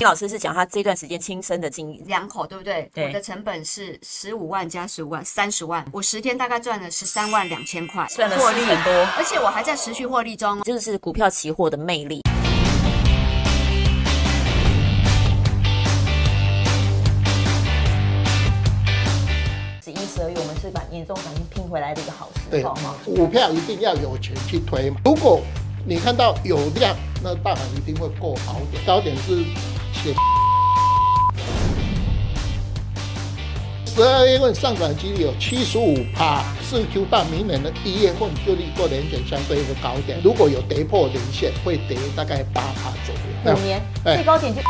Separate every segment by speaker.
Speaker 1: 丁老师是讲他这段时间亲身的经历，
Speaker 2: 两口对不对？
Speaker 1: 对。
Speaker 2: 我的成本是十五万加十五万，三十万。我十天大概赚了十三万两千块，
Speaker 1: 赚了获利很多，
Speaker 2: 而且我还在持续获利中。
Speaker 1: 就是股票期货的魅力。十一、十二月，我们是把年终奖金拼回来的一个好时候嘛。
Speaker 3: 股票一定要有钱去推嘛。如果你看到有量，那大盘一定会过好点，高点是写。十二月份上涨几率有七十五趴，四 Q 到明年的一月份就立过年前相对一个高点，如果有跌破年线，会跌大概八趴左右。
Speaker 1: 五年最高点就。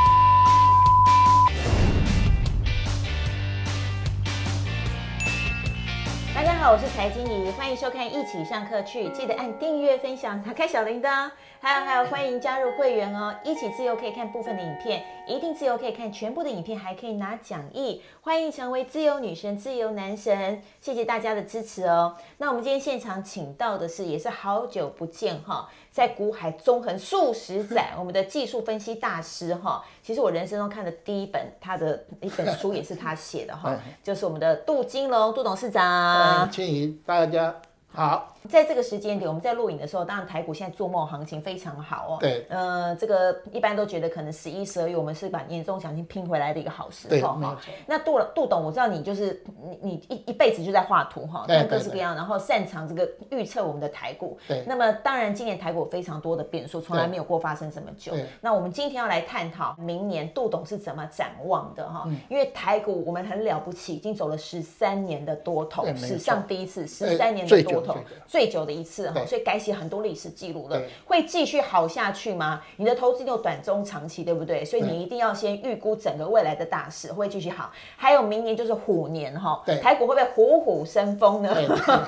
Speaker 1: 好，我是财经怡，欢迎收看《一起上课去》，记得按订阅、分享、打开小铃铛，还有还有，欢迎加入会员哦！一起自由可以看部分的影片，一定自由可以看全部的影片，还可以拿讲义。欢迎成为自由女神、自由男神，谢谢大家的支持哦！那我们今天现场请到的是，也是好久不见哈。在股海纵横数十载，我们的技术分析大师哈，其实我人生中看的第一本他的一本书也是他写的哈，就是我们的杜金龙杜董事长。
Speaker 3: 欢迎大家。好，
Speaker 1: 在这个时间点，我们在录影的时候，当然台股现在做梦行情非常好哦。
Speaker 3: 对，
Speaker 1: 呃，这个一般都觉得可能十一、十二月我们是把年终奖金拼回来的一个好时候哈。那杜杜董，我知道你就是你你一一辈子就在画图哈，看各式各样，然后擅长这个预测我们的台股。
Speaker 3: 对。
Speaker 1: 那么当然，今年台股非常多的变数，从来没有过发生这么久。那我们今天要来探讨明年杜董是怎么展望的哈？因为台股我们很了不起，已经走了十三年的多头，史上第一次十三年的多头。最久的一次哈，所以改写很多历史记录了，会继续好下去吗？你的投资有短中长期，对不对？所以你一定要先预估整个未来的大势会继续好。还有明年就是虎年哈，台股会不会虎虎生风呢？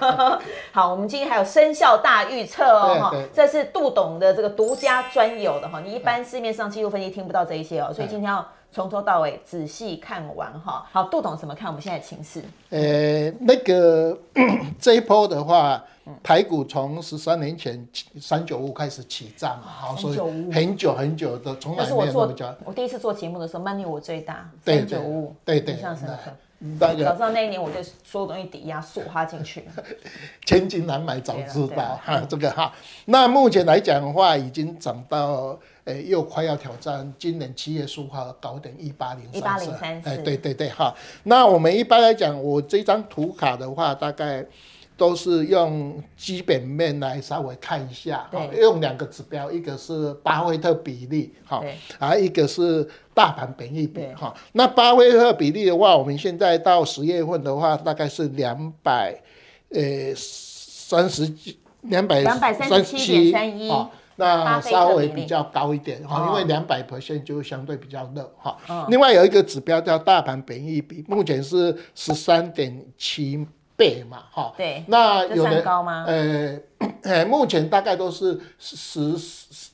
Speaker 1: 好，我们今天还有生肖大预测哦哈，这是杜董的这个独家专有的哈，你一般市面上技术分析听不到这一些哦，所以今天要。从头到尾仔细看完哈，好，杜董怎么看我们现在的情势？
Speaker 3: 呃，那个 这一波的话，台股从十三年前三九五开始起涨嘛，好，所以很久很久的从来没有那么久。
Speaker 1: 我第一次做节目的时候，money 我最大，三九五，
Speaker 3: 对对，
Speaker 1: 印象深刻。
Speaker 3: 那个
Speaker 1: 早知道那一年我就所有东西抵押梭哈进去，
Speaker 3: 千金难买早知道哈，这个哈。那目前来讲的话，已经涨到。诶，又快要挑战今年七月十五号的高点一八零三四。一八零三四。诶，对对对，哈。那我们一般来讲，我这张图卡的话，大概都是用基本面来稍微看一下，哈，用两个指标，一个是巴菲特比例，哈，啊，一个是大盘本益比，哈。那巴菲特比例的话，我们现在到十月份的话，大概是两百，呃，三十几，两百两百三十七点三一。那稍微比较高一点哈，因为两百 percent 就相对比较热哈。哦、另外有一个指标叫大盘本益比，目前是十三点七倍嘛哈。对。那有的高吗？呃，呃，目前大概都是十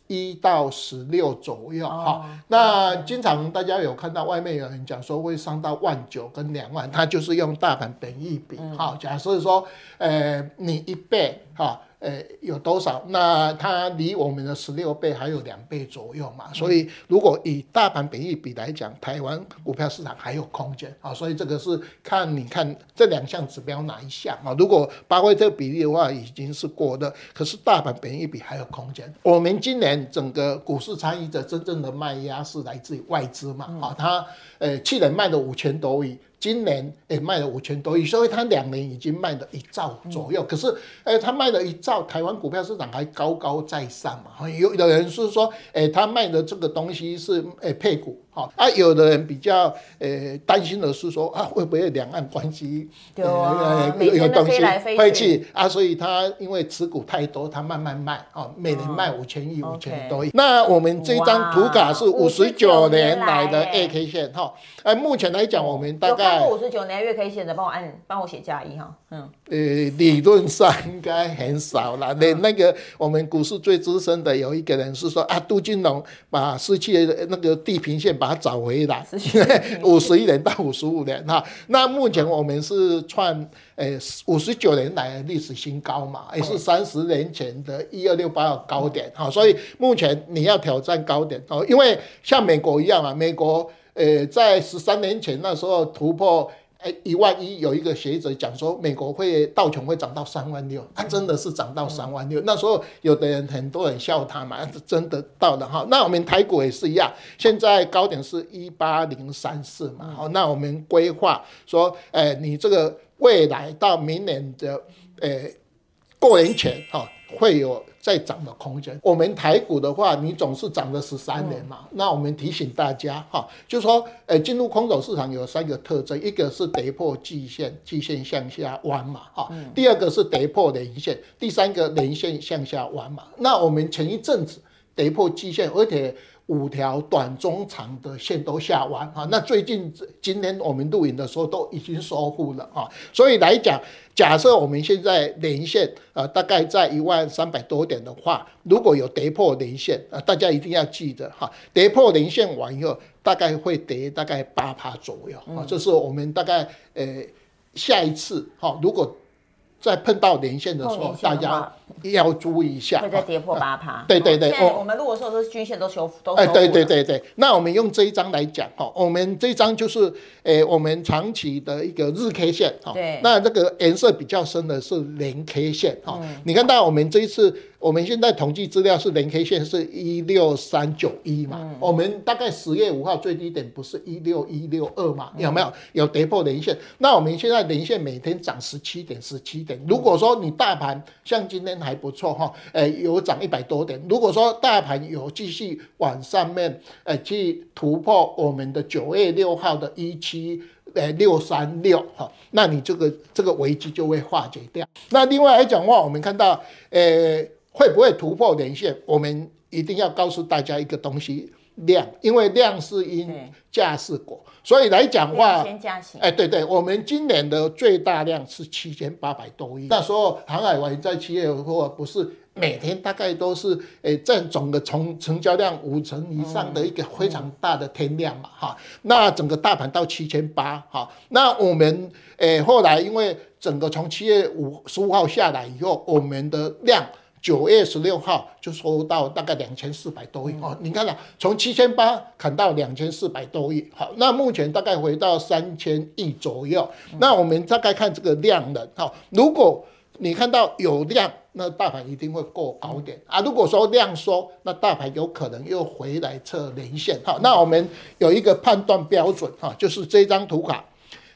Speaker 3: 一到十六左右哈。哦、那经常大家有看到外面有人讲说会上到万九跟两万，他就是用大盘本一比哈。嗯、假设说，呃，你一倍哈。呃，有多少？那它离我们的十六倍还有两倍左右嘛，所以如果以大盘比一比来讲，台湾股票市场还有空间啊，所以这个是看你看这两项指标哪一项啊？如果巴菲特比例的话已经是过的，可是大盘比一比还有空间。我们今年整个股市参与者真正的卖压是来自于外资嘛？啊，它呃去年卖了五千多亿。今年也卖了五千多亿，所以他两年已经卖了一兆左右。可是，哎，他卖了一兆，台湾股票市场还高高在上嘛？有有人是说，哎，他卖的这个东西是哎配股。啊，有的人比较呃担心的是说啊，会不会两岸关系有有东西会去啊？所以他因为持股太多，他慢慢卖哦，每年卖五千亿、五千多亿。那我们这张图卡是五十九年来的月 K 线哈，哎，目前来讲我们大概
Speaker 1: 五十九年月 K 线的，帮我按帮我写加一哈，嗯，
Speaker 3: 呃，理论上应该很少了。那那个我们股市最资深的有一个人是说啊，杜金龙把失去的那个地平线把把它找回来，五十一年到五十五年哈。那目前我们是创诶五十九年来的历史新高嘛，也是三十年前的一二六八的高点哈。所以目前你要挑战高点哦，因为像美国一样啊，美国诶在十三年前那时候突破。哎，一万一有一个学者讲说，美国会道琼会涨到三万六，它真的是涨到三万六。那时候有的人很多人笑他嘛，是真的到了哈。那我们台股也是一样，现在高点是一八零三四嘛。好，那我们规划说，哎，你这个未来到明年的，哎，过年前哈。会有再涨的空间。我们台股的话，你总是涨了十三年嘛。嗯、那我们提醒大家哈，就是说，呃，进入空头市场有三个特征，一个是跌破季线，季线向下弯嘛，哈。第二个是跌破连线，第三个连线向下弯嘛。那我们前一阵子跌破季线，而且。五条短、中、长的线都下完啊，那最近今天我们录影的时候都已经收复了啊，所以来讲，假设我们现在连线啊，大概在一万三百多点的话，如果有跌破连线啊，大家一定要记得哈，跌破连线完以后，大概会跌大概八趴左右啊，这是我们大概呃下一次哈，如果。在碰到连线的时候，大家要注意一下。
Speaker 1: 会再跌破八趴。
Speaker 3: 对对对，
Speaker 1: 我们如果说都是均线都修复都。
Speaker 3: 哎，对对对对，那我们用这一张来讲哈，我们这一张就是诶，我们长期的一个日 K 线哈。对。那这个颜色比较深的是连 K 线哈。你看到我们这一次。我们现在统计资料是连 K 线是一六三九一嘛，嗯、我们大概十月五号最低点不是一六一六二嘛，有没有有跌破连线？那我们现在连线每天涨十七点十七点。如果说你大盘像今天还不错哈，诶有涨一百多点。如果说大盘有继续往上面诶去突破我们的九月六号的一七。呃，六三六哈，那你这个这个危机就会化解掉。那另外来讲的话，我们看到，呃，会不会突破连线？我们一定要告诉大家一个东西，量，因为量是因，价是果，所以来讲的话，哎，对对，我们今年的最大量是七千八百多亿。那时候航海王在七月份不是。每天大概都是诶占总的成成交量五成以上的一个非常大的天量嘛哈，那整个大盘到七千八哈，那我们诶后来因为整个从七月五十五号下来以后，我们的量九月十六号就收到大概两千四百多亿哦，你看了从七千八砍到两千四百多亿，好，那目前大概回到三千亿左右，那我们大概看这个量能哈，如果你看到有量。那大盘一定会过高点啊！如果说量缩，那大盘有可能又回来测连线哈。那我们有一个判断标准哈，就是这张图卡，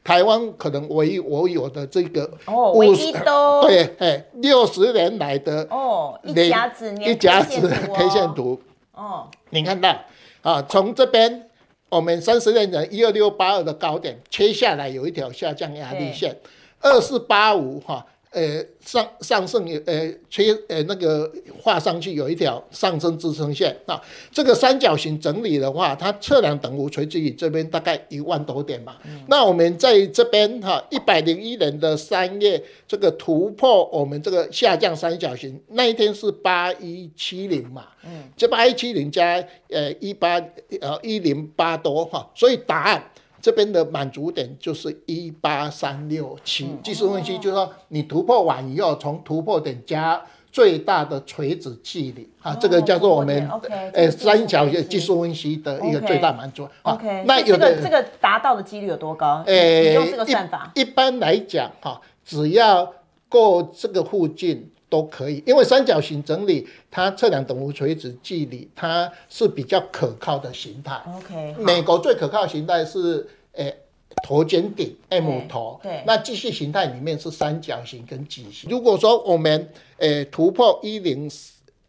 Speaker 3: 台湾可能唯一我有的这个
Speaker 1: 哦，唯一都
Speaker 3: 对，哎，六十年来的
Speaker 1: 哦，一甲子
Speaker 3: 一甲子 K 线图哦，你看到啊，从这边我们三十年前一二六八二的高点切下来有一条下降压力线，二四八五哈。呃，上上升有呃，切呃那个画上去有一条上升支撑线啊。这个三角形整理的话，它测量等幅垂直于这边大概一万多点嘛。嗯、那我们在这边哈，一百零一年的三月，这个突破我们这个下降三角形那一天是八一七零嘛。嗯。这八一七零加呃一八呃一零八多哈，所以答案。这边的满足点就是一八三六七，技术分析就是说你突破完以后，从突破点加最大的垂直距离，啊，这个叫做我们呃三角形技术分析的一个最大满足。
Speaker 1: OK，那有的这个达到的几率有多高？呃，用这个算法，
Speaker 3: 一般来讲哈，只要过这个附近。都可以，因为三角形整理它测量等幅垂直距离，它是比较可靠的形态。
Speaker 1: OK，
Speaker 3: 美国最可靠的形态是诶、欸、头肩顶 M 头。对，那继续形态里面是三角形跟矩形。如果说我们诶、欸、突破一零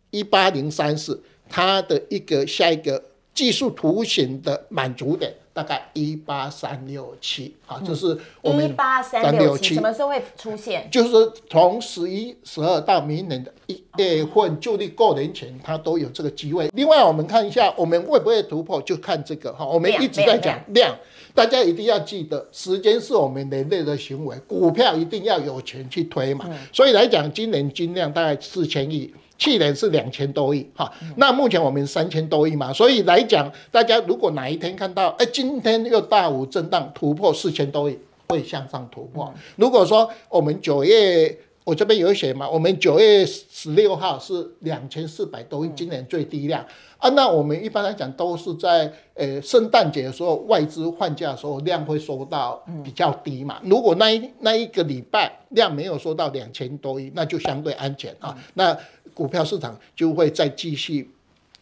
Speaker 3: 一八零三四，它的一个下一个技术图形的满足点。大概一八三六七啊，就是我们一八三六七，
Speaker 1: 什么时候会出现？
Speaker 3: 就是从十一、十二到明年的一月份，就地过年前，它都有这个机会。另外，我们看一下，我们会不会突破，就看这个哈。我们一直在讲量，大家一定要记得，时间是我们人类的行为，股票一定要有钱去推嘛。所以来讲，今年金量大概四千亿。去年是两千多亿哈，那目前我们三千多亿嘛，所以来讲，大家如果哪一天看到，哎，今天又大幅震荡突破四千多亿，会向上突破。如果说我们九月，我这边有写嘛，我们九月十六号是两千四百多亿，今年最低量啊。那我们一般来讲都是在呃圣诞节的时候外资换价的时候量会收到比较低嘛。如果那一那一个礼拜量没有收到两千多亿，那就相对安全啊。那股票市场就会再继续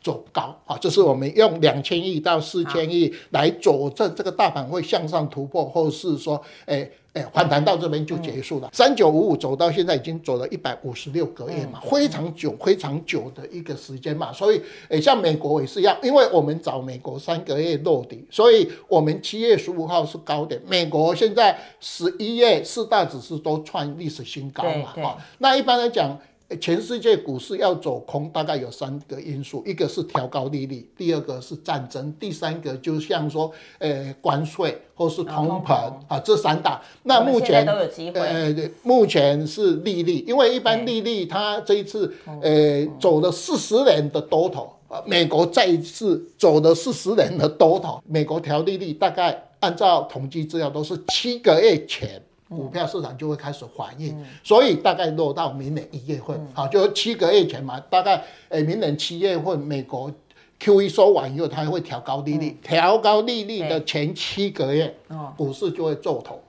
Speaker 3: 走高啊。这是我们用两千亿到四千亿来佐证这个大盘会向上突破，或是说，诶。哎，反弹到这边就结束了。三九五五走到现在已经走了一百五十六个月嘛，非常久、非常久的一个时间嘛。所以，哎，像美国也是一样，因为我们找美国三个月落底，所以我们七月十五号是高点。美国现在十一月四大指数都创历史新高嘛，哈。那一般来讲。全世界股市要走空，大概有三个因素，一个是调高利率，第二个是战争，第三个就像说，呃，关税或是通膨啊，这三大。那目前都有机会。呃，目前是利率，因为一般利率它这一次，呃，走了四十年的多头，美国再一次走了四十年的多头，美国调利率大概按照统计资料都是七个月前。股票市场就会开始反应，嗯、所以大概落到明年一月份，好、嗯，就七个月前嘛，大概诶，明年七月份美国 QE 收完以后，它会调高利率，调、嗯、高利率的前七个月，股市就会做头。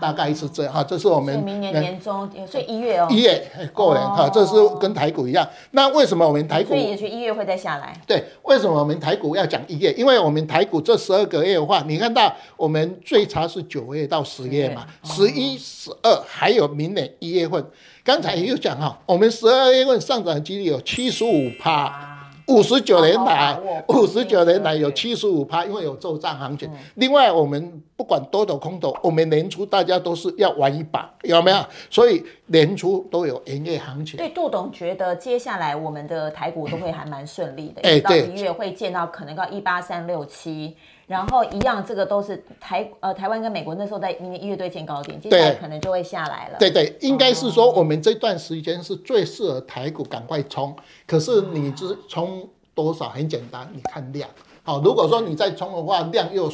Speaker 3: 大概是这样哈，这是我们
Speaker 1: 明年年中，所以一月哦，
Speaker 3: 一月过年哈，这是跟台股一样。那为什么我们台股？所以
Speaker 1: 也许一月会再下来。
Speaker 3: 对，为什么我们台股要讲一月？因为我们台股这十二个月的话，你看到我们最差是九月到十月嘛，十一、十二还有明年一月份。刚才也有讲哈，我们十二月份上涨几率有七十五趴。五十九年来，五十九年来有七十五趴，因为有做账行情。另外，我们不管多头空头，我们年初大家都是要玩一把，有没有？所以年初都有营业行情。
Speaker 1: 对，杜董觉得接下来我们的台股都会还蛮顺利的，哎，到一月会见到可能到一八三六七。然后一样，这个都是台呃台湾跟美国那时候在明年一月对见高点，接下来可能就会下来了。
Speaker 3: 对对，应该是说我们这段时间是最适合台股赶快冲。可是你只冲多少？很简单，你看量。好，如果说你再冲的话，量又。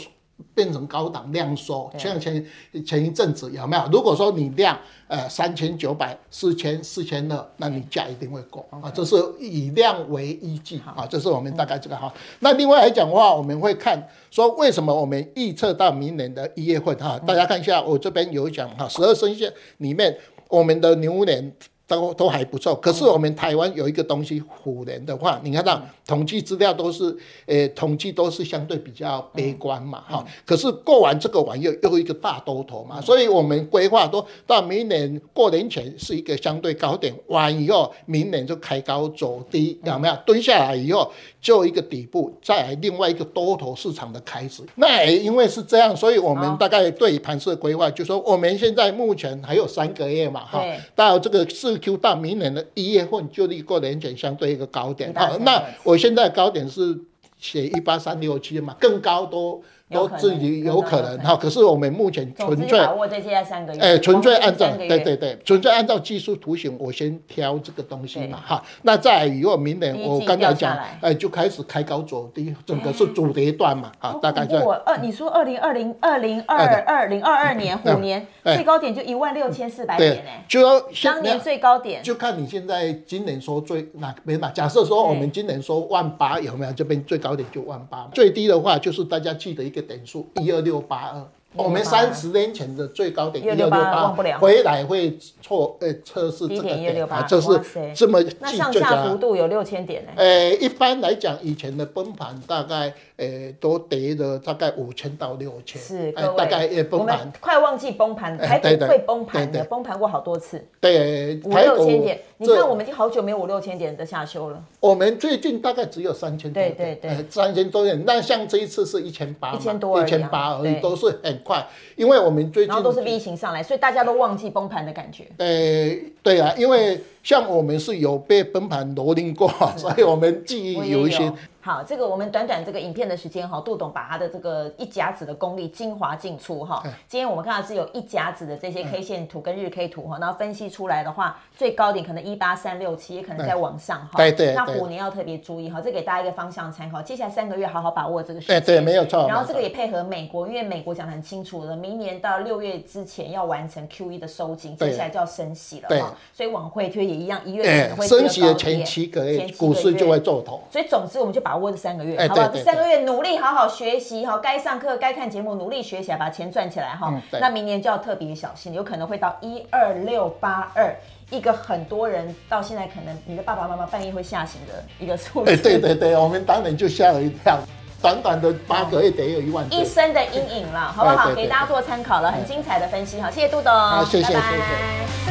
Speaker 3: 变成高档量缩，像前前一阵子有没有？如果说你量呃三千九百、四千、四千二，那你价一定会过啊。这是以量为依据啊，这是我们大概这个哈。那另外来讲的话，我们会看说为什么我们预测到明年的一月份哈？大家看一下，我这边有讲哈，十二生肖里面我们的牛年。都都还不错，可是我们台湾有一个东西，虎年的话，你看到统计资料都是，呃，统计都是相对比较悲观嘛，哈。可是过完这个完又又一个大多头嘛，所以我们规划都到明年过年前是一个相对高点，完以后明年就开高走低，有没有？蹲下来以后就一个底部，再来另外一个多头市场的开始。那也因为是这样，所以我们大概对盘势规划，就说我们现在目前还有三个月嘛，哈，到这个是。Q 到明年的一月份就离过年前相对一个高点，好，那我现在高点是写一八三六七嘛，更高都。都自己有可能哈，可是我们目前纯粹把握这些三个月，哎，纯粹按照对对对，纯粹按照技术图形，我先挑这个东西嘛哈。那在如果明年我刚才讲，哎，就开始开高走低，整个是主跌段嘛啊，大概在。
Speaker 1: 我二你说二零二零二零二二零二二年虎年最高点就一万六千四百点哎，
Speaker 3: 就说
Speaker 1: 当年最高点，
Speaker 3: 就看你现在今年说最那没嘛？假设说我们今年说万八有没有？这边最高点就万八，最低的话就是大家记得一个。点数一二六八二。我们三十年前的最高点一六六八，回来会错呃测试这个点啊，这是这么
Speaker 1: 那上下幅度有六千点呢？
Speaker 3: 呃，一般来讲，以前的崩盘大概呃都跌了大概五千到六千，
Speaker 1: 是
Speaker 3: 大概也崩盘，
Speaker 1: 快忘记崩盘，台股会崩盘的，崩盘过好多次，
Speaker 3: 对，
Speaker 1: 五六千点，你看我们已经好久没有五六千点的下修了。
Speaker 3: 我们最近大概只有三千多点，对对对，三千多点，那像这一次是一千八，
Speaker 1: 一千多，一千八
Speaker 3: 而已，都是很。快，因为我们最近
Speaker 1: 然后都是 V 型上来，所以大家都忘记崩盘的感觉。
Speaker 3: 诶，对啊，因为像我们是有被崩盘蹂躏过，所以我们记忆有一些。
Speaker 1: 好，这个我们短短这个影片的时间哈，杜董把他的这个一甲子的功力精华尽出哈。今天我们看到是有一甲子的这些 K 线图跟日 K 图哈，然后分析出来的话，最高点可能一八三六七，也可能在往上哈。
Speaker 3: 对对。
Speaker 1: 那虎年要特别注意哈，这给大家一个方向参考。接下来三个月好好把握这个时
Speaker 3: 间。对对，没有错。
Speaker 1: 然后这个也配合美国，因为美国讲的很清楚了，明年到六月之前要完成 QE 的收紧，接下来就要升息了哈。所以往回推也一样，一月可能会
Speaker 3: 升息的前七个月，股市就会做头。
Speaker 1: 所以总之我们就把握这三个月。好吧，这三个月努力好好学习哈，该上课该看节目努力学起来，把钱赚起来哈。那明年就要特别小心，有可能会到一二六八二，一个很多人到现在可能你的爸爸妈妈半夜会吓醒的一个数字。
Speaker 3: 对对对，我们当然就吓了一跳，短短的八个月得有一万。
Speaker 1: 一生的阴影了，好不好？给大家做参考了，很精彩的分析哈，谢谢杜董，
Speaker 3: 好，谢谢谢谢。